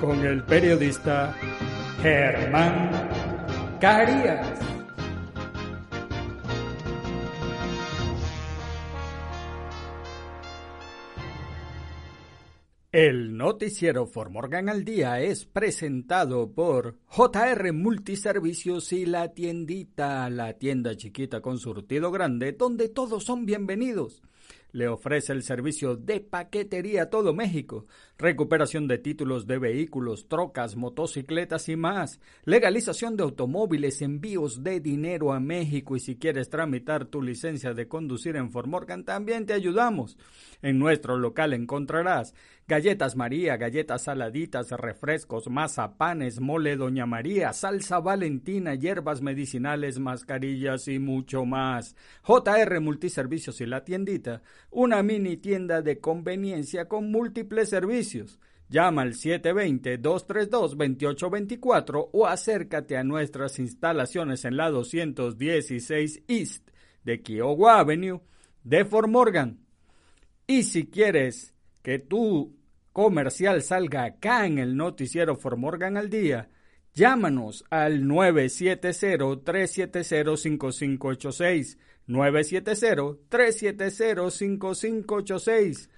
con el periodista Germán Carías. El noticiero For Morgan al Día es presentado por JR Multiservicios y la tiendita, la tienda chiquita con surtido grande, donde todos son bienvenidos le ofrece el servicio de paquetería a todo México, recuperación de títulos de vehículos, trocas, motocicletas y más, legalización de automóviles, envíos de dinero a México y si quieres tramitar tu licencia de conducir en Formorgan también te ayudamos. En nuestro local encontrarás galletas María, galletas saladitas, refrescos, mazapanes, mole Doña María, salsa valentina, hierbas medicinales, mascarillas y mucho más. JR Multiservicios y la tiendita, una mini tienda de conveniencia con múltiples servicios. Llama al 720-232-2824 o acércate a nuestras instalaciones en la 216 East de Kiowa Avenue de Fort Morgan. Y si quieres que tu comercial salga acá en el noticiero For Morgan al día, llámanos al 970-370-5586. 970-370-5586.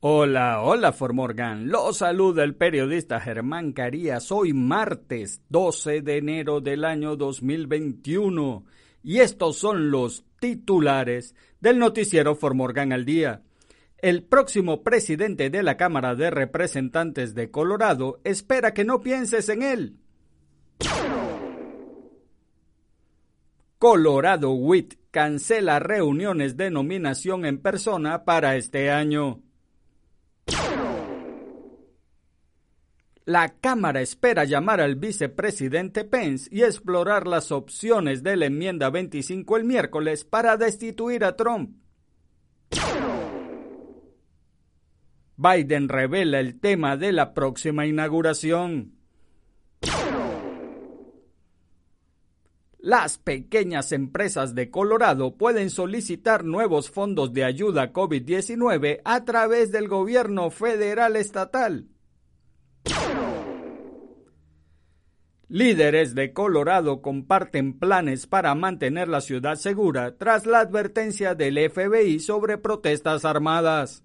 Hola, hola Formorgan. Lo saluda el periodista Germán Carías. Hoy martes 12 de enero del año 2021. Y estos son los titulares del noticiero Formorgan al día. El próximo presidente de la Cámara de Representantes de Colorado espera que no pienses en él. Colorado WIT cancela reuniones de nominación en persona para este año. La Cámara espera llamar al vicepresidente Pence y explorar las opciones de la enmienda 25 el miércoles para destituir a Trump. Biden revela el tema de la próxima inauguración. Las pequeñas empresas de Colorado pueden solicitar nuevos fondos de ayuda COVID-19 a través del gobierno federal estatal. Líderes de Colorado comparten planes para mantener la ciudad segura tras la advertencia del FBI sobre protestas armadas.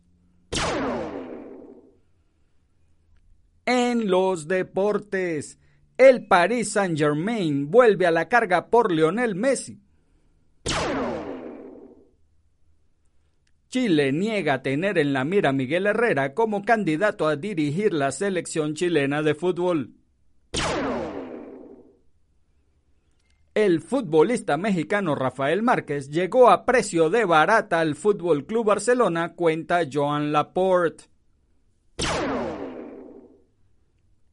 En los deportes, el Paris Saint-Germain vuelve a la carga por Lionel Messi. Chile niega tener en la mira a Miguel Herrera como candidato a dirigir la selección chilena de fútbol. El futbolista mexicano Rafael Márquez llegó a precio de barata al Fútbol Club Barcelona, cuenta Joan Laporte.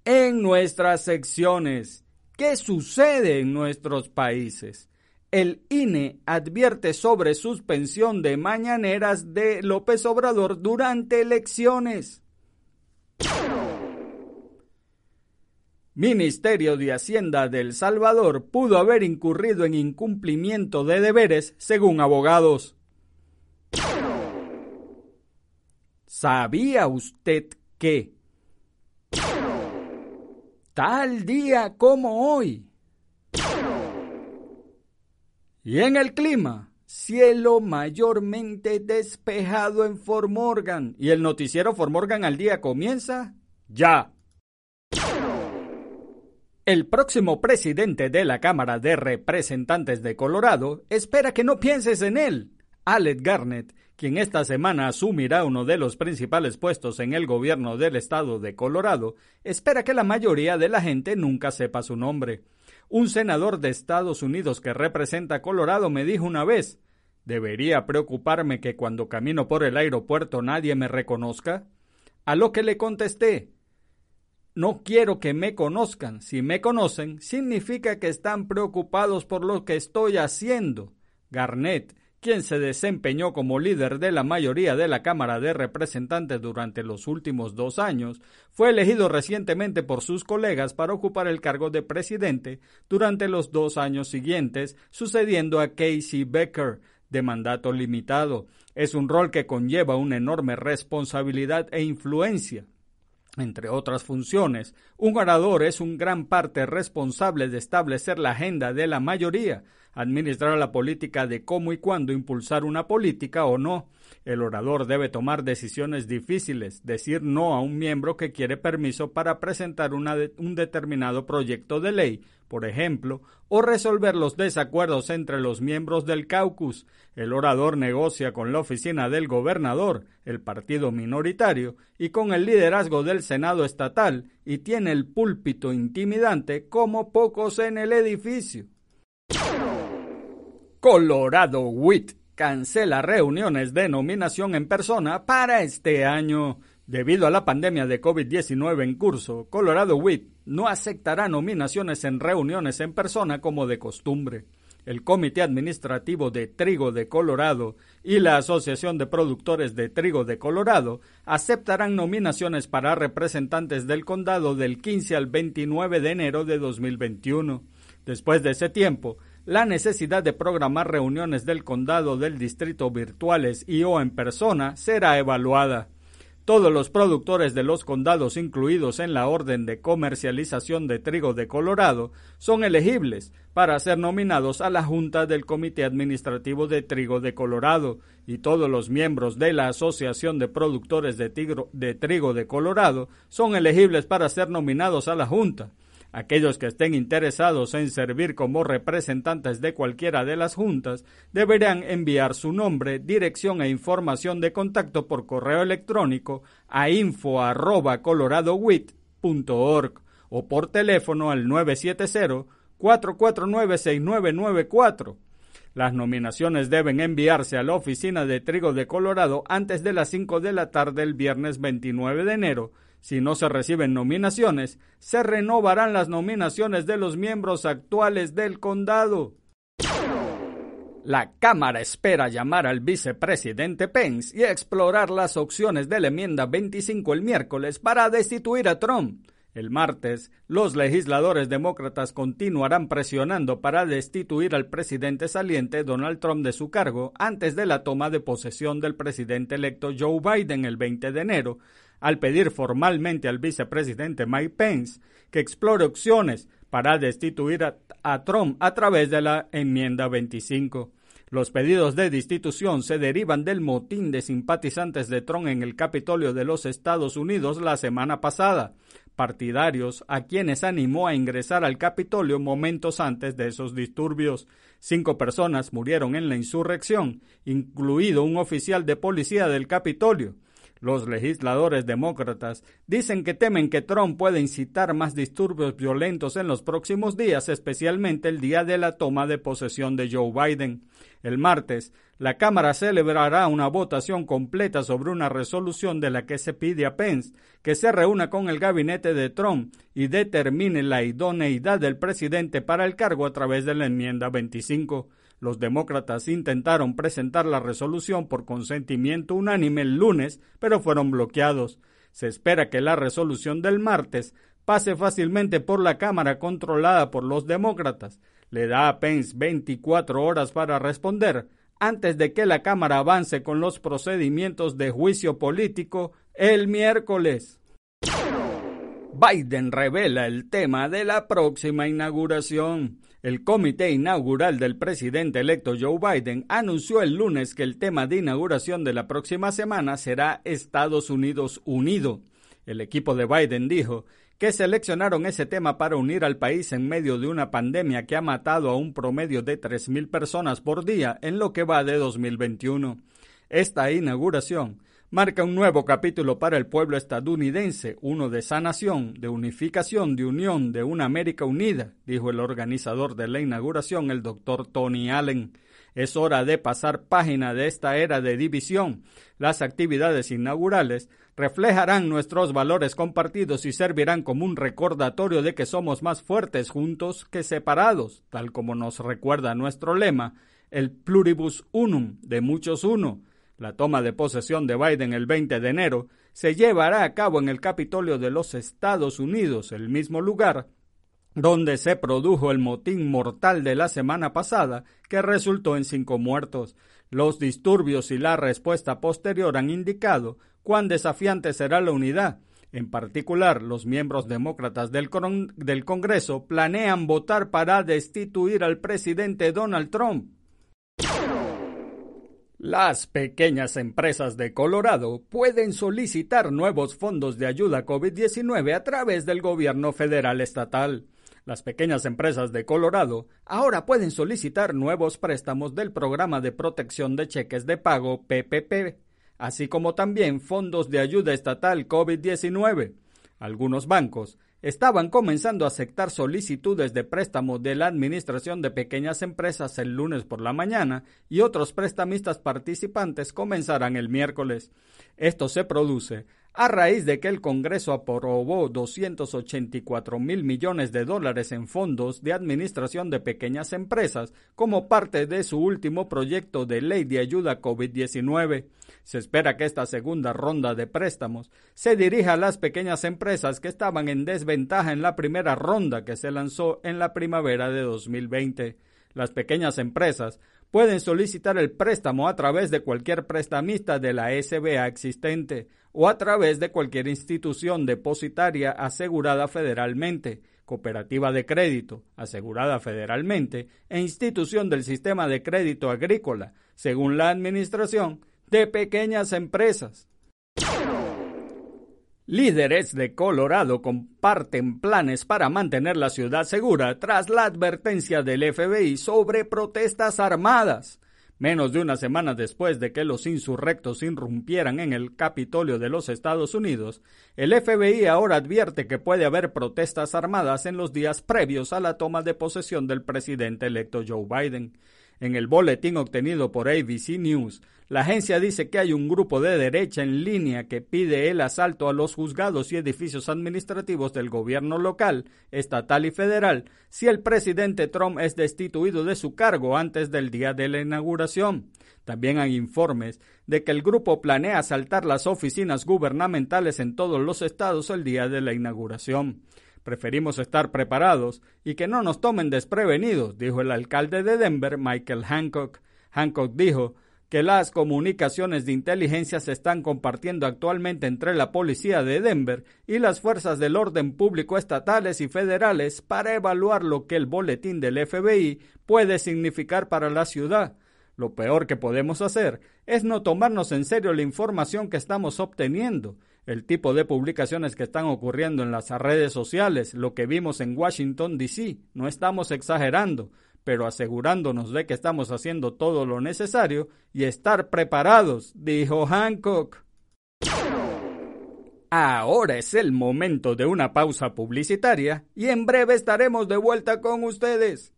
en nuestras secciones. ¿Qué sucede en nuestros países? El INE advierte sobre suspensión de mañaneras de López Obrador durante elecciones. Ministerio de Hacienda del Salvador pudo haber incurrido en incumplimiento de deberes según abogados. ¿Sabía usted que tal día como hoy? Y en el clima, cielo mayormente despejado en Fort Morgan. Y el noticiero Fort Morgan al día comienza ya. El próximo presidente de la Cámara de Representantes de Colorado espera que no pienses en él. Alec Garnett, quien esta semana asumirá uno de los principales puestos en el gobierno del estado de Colorado, espera que la mayoría de la gente nunca sepa su nombre. Un senador de Estados Unidos que representa Colorado me dijo una vez, ¿debería preocuparme que cuando camino por el aeropuerto nadie me reconozca? A lo que le contesté, no quiero que me conozcan. Si me conocen, significa que están preocupados por lo que estoy haciendo. Garnett, quien se desempeñó como líder de la mayoría de la Cámara de Representantes durante los últimos dos años, fue elegido recientemente por sus colegas para ocupar el cargo de presidente durante los dos años siguientes, sucediendo a Casey Becker, de mandato limitado. Es un rol que conlleva una enorme responsabilidad e influencia. Entre otras funciones, un orador es un gran parte responsable de establecer la agenda de la mayoría, administrar la política de cómo y cuándo impulsar una política o no. El orador debe tomar decisiones difíciles, decir no a un miembro que quiere permiso para presentar un determinado proyecto de ley, por ejemplo, o resolver los desacuerdos entre los miembros del caucus. El orador negocia con la oficina del gobernador, el partido minoritario, y con el liderazgo del Senado estatal, y tiene el púlpito intimidante como pocos en el edificio. Colorado WIT cancela reuniones de nominación en persona para este año. Debido a la pandemia de COVID-19 en curso, Colorado WIT no aceptará nominaciones en reuniones en persona como de costumbre. El Comité Administrativo de Trigo de Colorado y la Asociación de Productores de Trigo de Colorado aceptarán nominaciones para representantes del condado del 15 al 29 de enero de 2021. Después de ese tiempo, la necesidad de programar reuniones del condado del distrito virtuales y o en persona será evaluada. Todos los productores de los condados incluidos en la orden de comercialización de trigo de Colorado son elegibles para ser nominados a la Junta del Comité Administrativo de Trigo de Colorado y todos los miembros de la Asociación de Productores de, de Trigo de Colorado son elegibles para ser nominados a la Junta. Aquellos que estén interesados en servir como representantes de cualquiera de las juntas deberán enviar su nombre, dirección e información de contacto por correo electrónico a info@coloradowit.org o por teléfono al 970-449-6994. Las nominaciones deben enviarse a la oficina de Trigo de Colorado antes de las 5 de la tarde el viernes 29 de enero si no se reciben nominaciones, se renovarán las nominaciones de los miembros actuales del condado. La Cámara espera llamar al vicepresidente Pence y explorar las opciones de la enmienda 25 el miércoles para destituir a Trump. El martes, los legisladores demócratas continuarán presionando para destituir al presidente saliente Donald Trump de su cargo antes de la toma de posesión del presidente electo Joe Biden el 20 de enero, al pedir formalmente al vicepresidente Mike Pence que explore opciones para destituir a, Trump a través de la enmienda 25. Los pedidos de destitución se derivan del motín de simpatizantes de Trump en el Capitolio de los Estados Unidos la semana pasada, partidarios a quienes animó a ingresar al Capitolio momentos antes de esos disturbios. Cinco personas murieron en la insurrección, incluido un oficial de policía del Capitolio. Los legisladores demócratas dicen que temen que Trump pueda incitar más disturbios violentos en los próximos días, especialmente el día de la toma de posesión de Joe Biden. El martes, la Cámara celebrará una votación completa sobre una resolución de la que se pide a Pence que se reúna con el gabinete de Trump y determine la idoneidad del presidente para el cargo a través de la enmienda 25. Los demócratas intentaron presentar la resolución por consentimiento unánime el lunes, pero fueron bloqueados. Se espera que la resolución del martes pase fácilmente por la Cámara controlada por los demócratas. Le da a Pence 24 horas para responder antes de que la Cámara avance con los procedimientos de juicio político el miércoles. Biden revela el tema de la próxima inauguración. El comité inaugural del presidente electo Joe Biden anunció el lunes que el tema de inauguración de la próxima semana será Estados Unidos unido. El equipo de Biden dijo que seleccionaron ese tema para unir al país en medio de una pandemia que ha matado a un promedio de 3.000 personas por día en lo que va de 2021. Esta inauguración marca un nuevo capítulo para el pueblo estadounidense, uno de sanación, de unificación, de unión, de una América unida, dijo el organizador de la inauguración, el doctor Tony Allen. Es hora de pasar página de esta era de división. Las actividades inaugurales reflejarán nuestros valores compartidos y servirán como un recordatorio de que somos más fuertes juntos que separados, tal como nos recuerda nuestro lema, el pluribus unum, de muchos uno. La toma de posesión de Biden el 20 de enero se llevará a cabo en el Capitolio de los Estados Unidos, el mismo lugar donde se produjo el motín mortal de la semana pasada que resultó en cinco muertos. Los disturbios y la respuesta posterior han indicado cuán desafiante será la unidad. En particular, los miembros demócratas del, del Congreso planean votar para destituir al presidente Donald Trump. Las pequeñas empresas de Colorado pueden solicitar nuevos fondos de ayuda COVID-19 a través del gobierno federal estatal. Las pequeñas empresas de Colorado ahora pueden solicitar nuevos préstamos del programa de protección de cheques de pago PPP, así como también fondos de ayuda estatal COVID-19. Algunos bancos estaban comenzando a aceptar solicitudes de préstamo de la Administración de Pequeñas Empresas el lunes por la mañana y otros prestamistas participantes comenzarán el miércoles. Esto se produce a raíz de que el Congreso aprobó 284 mil millones de dólares en fondos de administración de pequeñas empresas como parte de su último proyecto de ley de ayuda COVID-19. Se espera que esta segunda ronda de préstamos se dirija a las pequeñas empresas que estaban en desventaja en la primera ronda que se lanzó en la primavera de 2020. Las pequeñas empresas pueden solicitar el préstamo a través de cualquier prestamista de la SBA existente o a través de cualquier institución depositaria asegurada federalmente, cooperativa de crédito asegurada federalmente e institución del sistema de crédito agrícola, según la Administración de Pequeñas Empresas. Líderes de Colorado comparten planes para mantener la ciudad segura tras la advertencia del FBI sobre protestas armadas. Menos de una semana después de que los insurrectos irrumpieran en el Capitolio de los Estados Unidos, el FBI ahora advierte que puede haber protestas armadas en los días previos a la toma de posesión del presidente electo Joe Biden. En el boletín obtenido por ABC News, la agencia dice que hay un grupo de derecha en línea que pide el asalto a los juzgados y edificios administrativos del gobierno local, estatal y federal si el presidente Trump es destituido de su cargo antes del día de la inauguración. También hay informes de que el grupo planea asaltar las oficinas gubernamentales en todos los estados el día de la inauguración. Preferimos estar preparados y que no nos tomen desprevenidos, dijo el alcalde de Denver, Michael Hancock. Hancock dijo que las comunicaciones de inteligencia se están compartiendo actualmente entre la policía de Denver y las fuerzas del orden público estatales y federales para evaluar lo que el boletín del FBI puede significar para la ciudad. Lo peor que podemos hacer es no tomarnos en serio la información que estamos obteniendo el tipo de publicaciones que están ocurriendo en las redes sociales, lo que vimos en Washington, D.C. No estamos exagerando, pero asegurándonos de que estamos haciendo todo lo necesario y estar preparados, dijo Hancock. Ahora es el momento de una pausa publicitaria y en breve estaremos de vuelta con ustedes.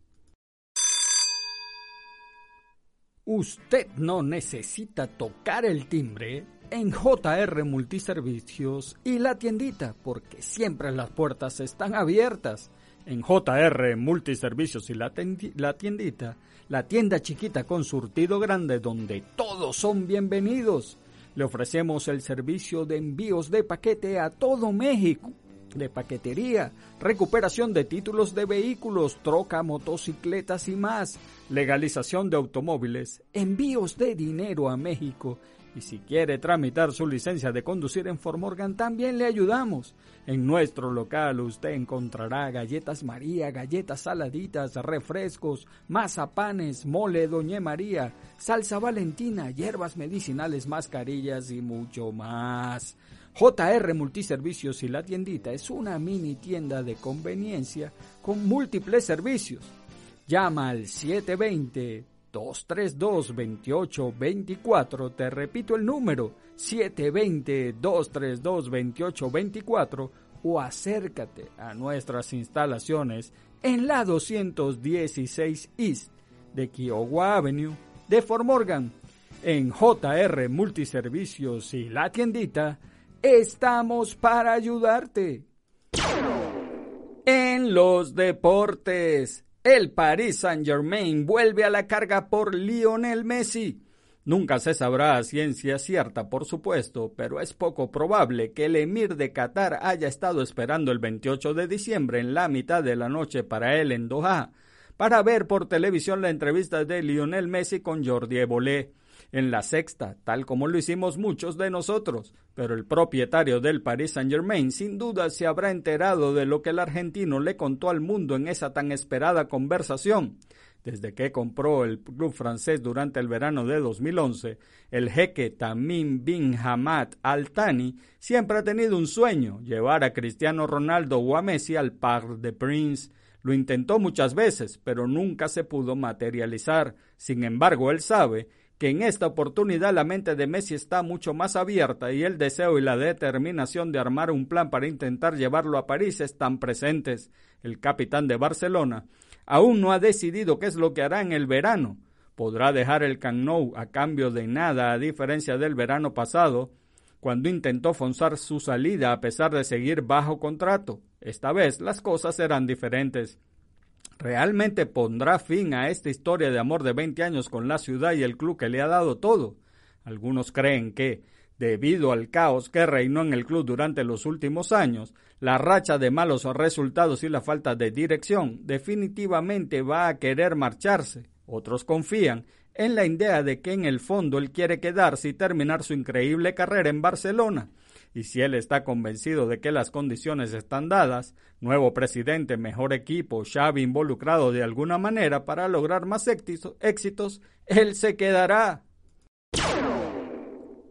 Usted no necesita tocar el timbre en JR Multiservicios y la tiendita, porque siempre las puertas están abiertas. En JR Multiservicios y la, tiendita, la tienda chiquita con surtido grande donde todos son bienvenidos. Le ofrecemos el servicio de envíos de paquete a todo México. de paquetería, recuperación de títulos de vehículos, troca, motocicletas y más, legalización de automóviles, envíos de dinero a México y si quiere tramitar su licencia de conducir en Formorgan, también le ayudamos. En nuestro local usted encontrará galletas María, galletas saladitas, refrescos, mazapanes, mole Doña María, salsa valentina, hierbas medicinales, mascarillas y mucho más. JR Multiservicios y la tiendita es una mini tienda de conveniencia con múltiples servicios. Llama al 720 232-2824. Te repito el número 720-232-2824 o acércate a nuestras instalaciones en la 216 East de Kiowa Avenue de Fort Morgan. En JR Multiservicios y la tiendita, estamos para ayudarte. En los deportes. El Paris Saint-Germain vuelve a la carga por Lionel Messi. Nunca se sabrá a ciencia cierta, por supuesto, pero es poco probable que el emir de Qatar haya estado esperando el 28 de diciembre en la mitad de la noche para él en Doha, para ver por televisión la entrevista de Lionel Messi con Jordi Evolé en la sexta, tal como lo hicimos muchos de nosotros, pero el propietario del Paris Saint-Germain sin duda se habrá enterado de lo que el argentino le contó al mundo en esa tan esperada conversación. Desde que compró el club francés durante el verano de 2011, el jeque Tamim bin Hamad Al Thani siempre ha tenido un sueño, llevar a Cristiano Ronaldo o a Messi al Parc de Prince. Lo intentó muchas veces, pero nunca se pudo materializar. Sin embargo, él sabe que en esta oportunidad la mente de Messi está mucho más abierta y el deseo y la determinación de armar un plan para intentar llevarlo a París están presentes. El capitán de Barcelona aún no ha decidido qué es lo que hará en el verano. Podrá dejar el Camp Nou a cambio de nada, a diferencia del verano pasado, cuando intentó forzar su salida a pesar de seguir bajo contrato. Esta vez las cosas serán diferentes realmente pondrá fin a esta historia de amor de 20 años con la ciudad y el club que le ha dado todo. Algunos creen que, debido al caos que reinó en el club durante los últimos años, la racha de malos resultados y la falta de dirección definitivamente va a querer marcharse. Otros confían en la idea de que en el fondo él quiere quedarse y terminar su increíble carrera en Barcelona y si él está convencido de que las condiciones están dadas, nuevo presidente, mejor equipo, Xavi involucrado de alguna manera para lograr más éxitos, él se quedará.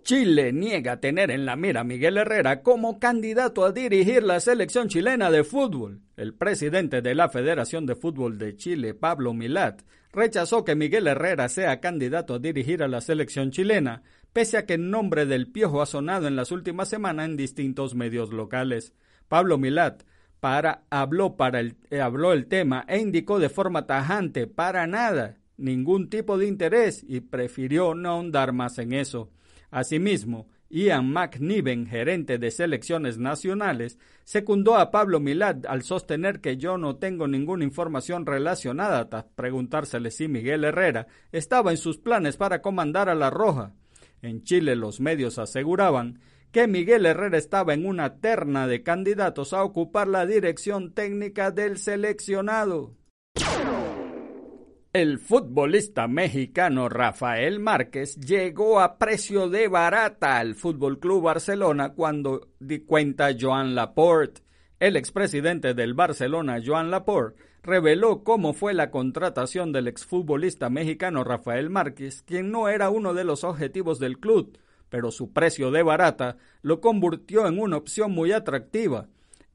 Chile niega tener en la mira a Miguel Herrera como candidato a dirigir la selección chilena de fútbol. El presidente de la Federación de Fútbol de Chile, Pablo Milat, rechazó que Miguel Herrera sea candidato a dirigir a la selección chilena, pese a que el nombre del Piojo ha sonado en las últimas semanas en distintos medios locales. Pablo Milat para, habló, para el, eh, habló el tema e indicó de forma tajante para nada, ningún tipo de interés y prefirió no ahondar más en eso. Asimismo, Ian McNiven, gerente de selecciones nacionales, secundó a Pablo Milat al sostener que yo no tengo ninguna información relacionada tras preguntársele si Miguel Herrera estaba en sus planes para comandar a la Roja. En Chile los medios aseguraban que Miguel Herrera estaba en una terna de candidatos a ocupar la dirección técnica del seleccionado. El futbolista mexicano Rafael Márquez llegó a precio de barata al Fútbol Club Barcelona cuando di cuenta Joan Laporte. El expresidente del Barcelona, Joan Laporte, reveló cómo fue la contratación del exfutbolista mexicano Rafael Márquez, quien no era uno de los objetivos del club, pero su precio de barata lo convirtió en una opción muy atractiva.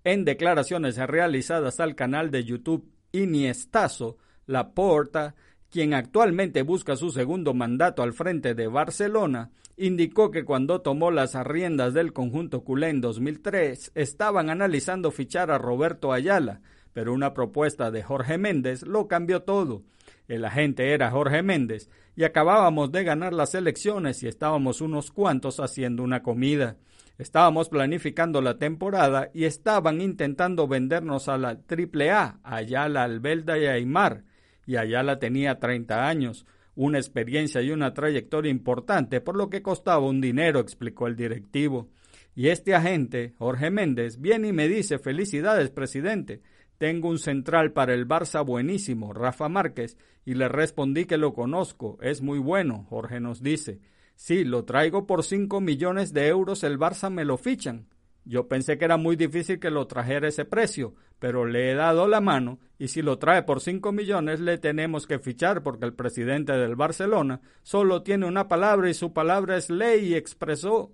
En declaraciones realizadas al canal de YouTube Iniestazo, Laporta, quien actualmente busca su segundo mandato al frente de Barcelona, indicó que cuando tomó las riendas del conjunto culé en 2003 estaban analizando fichar a Roberto Ayala, pero una propuesta de Jorge Méndez lo cambió todo. El agente era Jorge Méndez y acabábamos de ganar las elecciones y estábamos unos cuantos haciendo una comida. Estábamos planificando la temporada y estaban intentando vendernos a la AAA, Ayala, Albelda y Aymar y Ayala tenía 30 años, una experiencia y una trayectoria importante, por lo que costaba un dinero, explicó el directivo. Y este agente, Jorge Méndez, viene y me dice, felicidades, presidente, tengo un central para el Barça buenísimo, Rafa Márquez, y le respondí que lo conozco, es muy bueno, Jorge nos dice. Sí, lo traigo por cinco millones de euros, el Barça me lo fichan. Yo pensé que era muy difícil que lo trajera ese precio, pero le he dado la mano y si lo trae por cinco millones le tenemos que fichar porque el presidente del Barcelona solo tiene una palabra y su palabra es ley y expresó.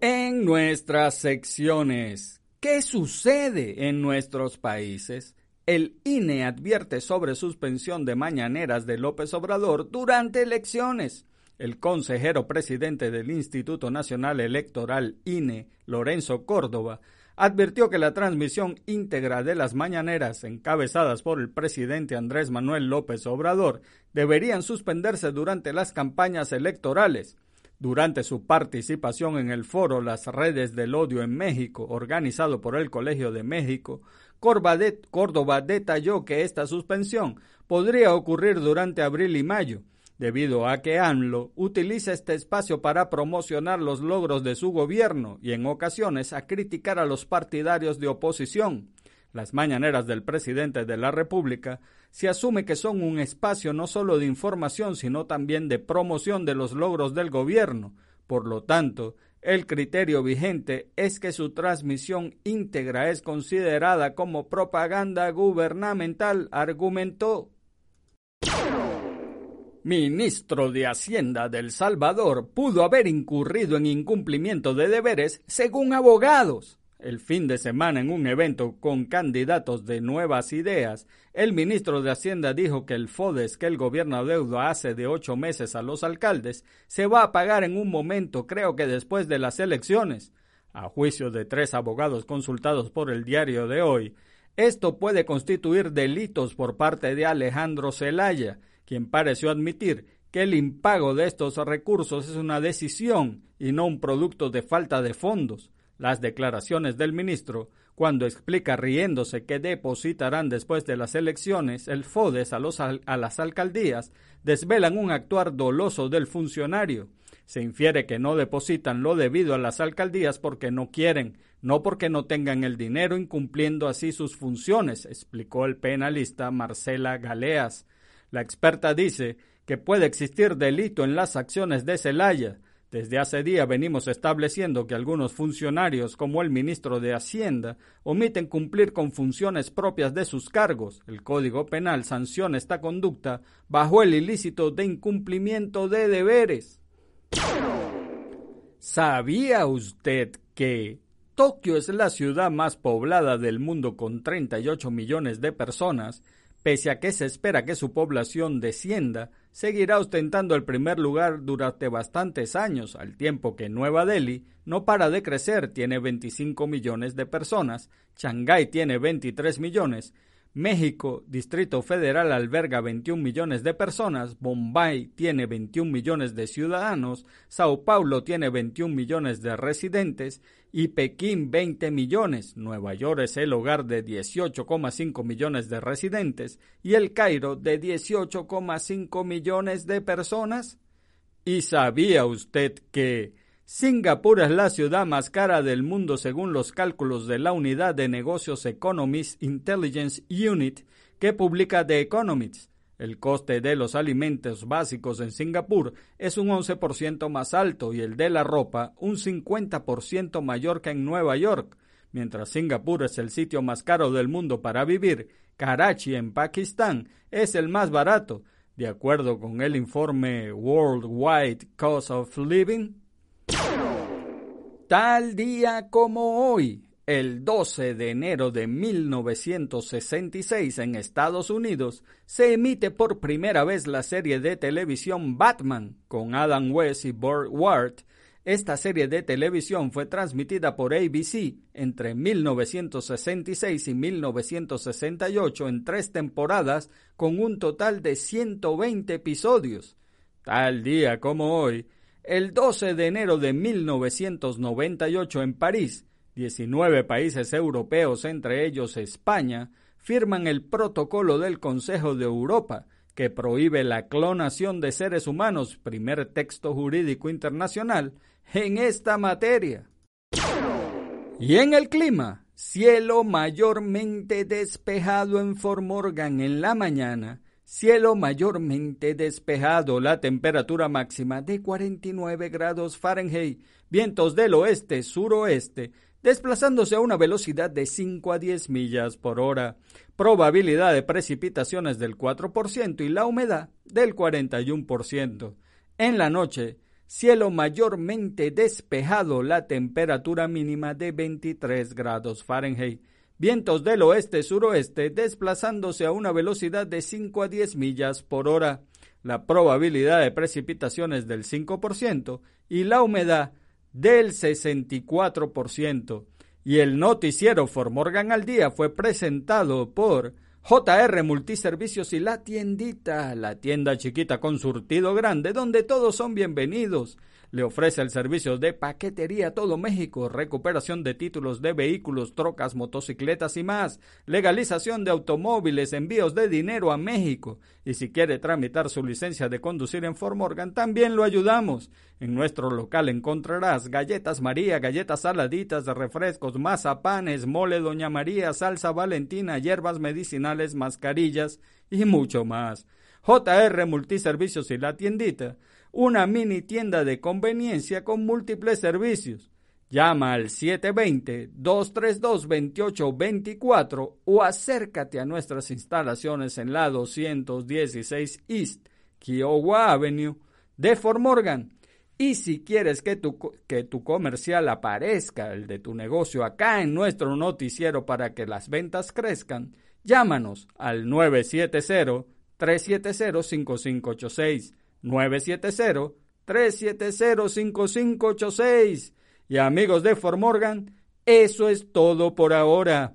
En nuestras secciones, ¿qué sucede en nuestros países? El INE advierte sobre suspensión de mañaneras de López Obrador durante elecciones. El consejero presidente del Instituto Nacional Electoral INE, Lorenzo Córdoba, advirtió que la transmisión íntegra de las mañaneras encabezadas por el presidente Andrés Manuel López Obrador deberían suspenderse durante las campañas electorales. Durante su participación en el foro Las redes del odio en México, organizado por el Colegio de México, Córdoba detalló que esta suspensión podría ocurrir durante abril y mayo, debido a que AMLO utiliza este espacio para promocionar los logros de su gobierno y en ocasiones a criticar a los partidarios de oposición. Las mañaneras del presidente de la República se asume que son un espacio no solo de información, sino también de promoción de los logros del gobierno. Por lo tanto, el criterio vigente es que su transmisión íntegra es considerada como propaganda gubernamental, argumentó ministro de Hacienda del Salvador pudo haber incurrido en incumplimiento de deberes según abogados. El fin de semana en un evento con candidatos de nuevas ideas, el ministro de Hacienda dijo que el FODES que el gobierno deuda hace de ocho meses a los alcaldes se va a pagar en un momento, creo que después de las elecciones. A juicio de tres abogados consultados por el diario de hoy, esto puede constituir delitos por parte de Alejandro Zelaya, quien pareció admitir que el impago de estos recursos es una decisión y no un producto de falta de fondos. Las declaraciones del ministro, cuando explica riéndose que depositarán después de las elecciones el FODES a, las alcaldías, desvelan un actuar doloso del funcionario. Se infiere que no depositan lo debido a las alcaldías porque no quieren, no porque no tengan el dinero incumpliendo así sus funciones, explicó el penalista Marcela Galeas. La experta dice que puede existir delito en las acciones de Celaya. Desde hace días venimos estableciendo que algunos funcionarios, como el ministro de Hacienda, omiten cumplir con funciones propias de sus cargos. El Código Penal sanciona esta conducta bajo el ilícito de incumplimiento de deberes. ¿Sabía usted que Tokio es la ciudad más poblada del mundo con 38 millones de personas Pese a que se espera que su población descienda, seguirá ostentando el primer lugar durante bastantes años, al tiempo que Nueva Delhi no para de crecer, tiene 25 millones de personas, Shanghái tiene 23 millones, México, Distrito Federal, alberga 21 millones de personas, Bombay tiene 21 millones de ciudadanos, Sao Paulo tiene 21 millones de residentes y Pekín 20 millones. Nueva York es el hogar de 18,5 millones de residentes y el Cairo de 18,5 millones de personas. ¿Y sabía usted que Singapur es la ciudad más cara del mundo según los cálculos de la unidad de negocios Economist Intelligence Unit que publica The Economist. El coste de los alimentos básicos en Singapur es un 11% más alto y el de la ropa un 50% mayor que en Nueva York. Mientras Singapur es el sitio más caro del mundo para vivir, Karachi en Pakistán es el más barato, de acuerdo con el informe Worldwide Cost of Living Tal día como hoy, el 12 de enero de 1966 en Estados Unidos, se emite por primera vez la serie de televisión Batman con Adam West y Burt Ward. Esta serie de televisión fue transmitida por ABC entre 1966 y 1968 en tres temporadas con un total de 120 episodios. Tal día como hoy, el 12 de enero de 1998 en París, 19 países europeos, entre ellos España, firman el protocolo del Consejo de Europa que prohíbe la clonación de seres humanos, primer texto jurídico internacional en esta materia. Y en el clima, cielo mayormente despejado en Formorgan en la mañana, cielo mayormente despejado, la temperatura máxima de 49 grados Fahrenheit, vientos del oeste-suroeste, desplazándose a una velocidad de 5 a 10 millas por hora, probabilidad de precipitaciones del 4% y la humedad del 41%. En la noche, cielo mayormente despejado, la temperatura mínima de 23 grados Fahrenheit. Vientos del oeste-suroeste desplazándose a una velocidad de 5 a 10 millas por hora. La probabilidad de precipitaciones del 5% y la humedad del 64%. Y el noticiero Formorgan al Día fue presentado por JR Multiservicios y La Tiendita, la tienda chiquita con surtido grande donde todos son bienvenidos. Le ofrece el servicio de paquetería a todo México, recuperación de títulos de vehículos, trocas, motocicletas y más, legalización de automóviles, envíos de dinero a México. Y si quiere tramitar su licencia de conducir en Fort Morgan, también lo ayudamos. En nuestro local encontrarás galletas María, galletas saladitas, refrescos, mazapanes, mole Doña María, salsa valentina, hierbas medicinales, mascarillas y mucho más. JR Multiservicios y la tiendita una mini tienda de conveniencia con múltiples servicios. Llama al 720-232-2824 o acércate a nuestras instalaciones en la 216 East Kiowa Avenue de Fort Morgan. Y si quieres que tu, que tu comercial aparezca, el de tu negocio, acá en nuestro noticiero para que las ventas crezcan, llámanos al 970-370-5586 970-370-5586. Y amigos de Formorgan, eso es todo por ahora.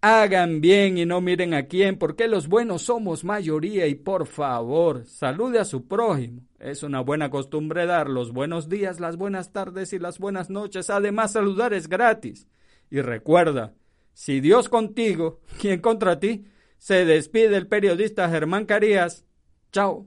Hagan bien y no miren a quién, porque los buenos somos mayoría y por favor, salude a su prójimo. Es una buena costumbre dar los buenos días, las buenas tardes y las buenas noches. Además, saludar es gratis. Y recuerda, si Dios contigo, ¿quién contra ti? Se despide el periodista Germán Carías. Chao.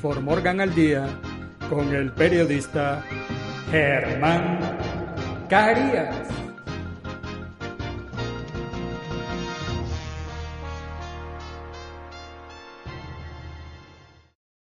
For Morgan al Día con el periodista Germán Carías.